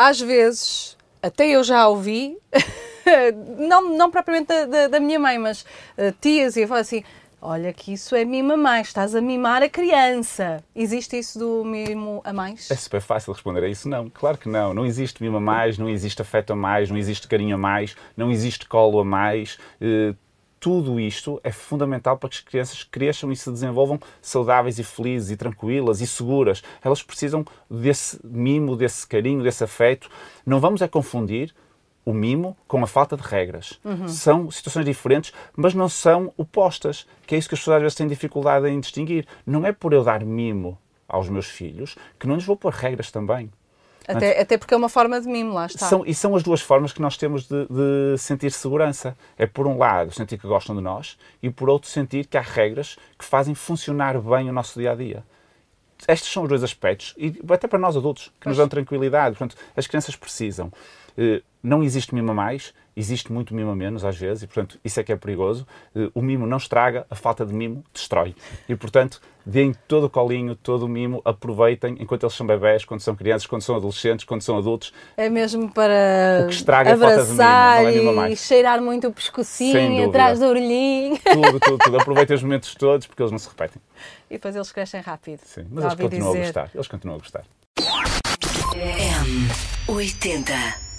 às vezes, até eu já ouvi, não, não propriamente da, da, minha mãe, mas uh, tias e falo assim, olha que isso é mima mais, estás a mimar a criança. Existe isso do mimo a mais? É super fácil responder a isso, não. Claro que não. Não existe mimo a mais, não existe afeto a mais, não existe carinho a mais, não existe colo a mais. Uh, tudo isto é fundamental para que as crianças cresçam e se desenvolvam saudáveis e felizes e tranquilas e seguras. Elas precisam desse mimo, desse carinho, desse afeto. Não vamos é confundir o mimo com a falta de regras. Uhum. São situações diferentes, mas não são opostas, que é isso que as pessoas às vezes têm dificuldade em distinguir. Não é por eu dar mimo aos meus filhos que não lhes vou pôr regras também. Até, até porque é uma forma de mimo, lá está. São, e são as duas formas que nós temos de, de, sentir segurança. É por um lado sentir que gostam de nós e por outro sentir que há regras que fazem funcionar bem o nosso dia a dia. Estes são os dois aspectos, e até para nós adultos, que pois. nos dão tranquilidade. Portanto, as crianças precisam. Eh, não existe mimo a mais, existe muito mimo a menos às vezes, e portanto isso é que é perigoso. Eh, o mimo não estraga, a falta de mimo destrói. E portanto, deem todo o colinho, todo o mimo, aproveitem enquanto eles são bebés, quando são crianças, quando são adolescentes, quando são adultos. É mesmo para o que estraga abraçar a falta de mimo, é e cheirar muito o pescocinho, atrás do orelhinho. Tudo, tudo, tudo. Aproveitem os momentos todos porque eles não se repetem. E depois eles crescem rápido. Sim, mas eles continuam dizer. a gostar. Eles continuam a gostar. M80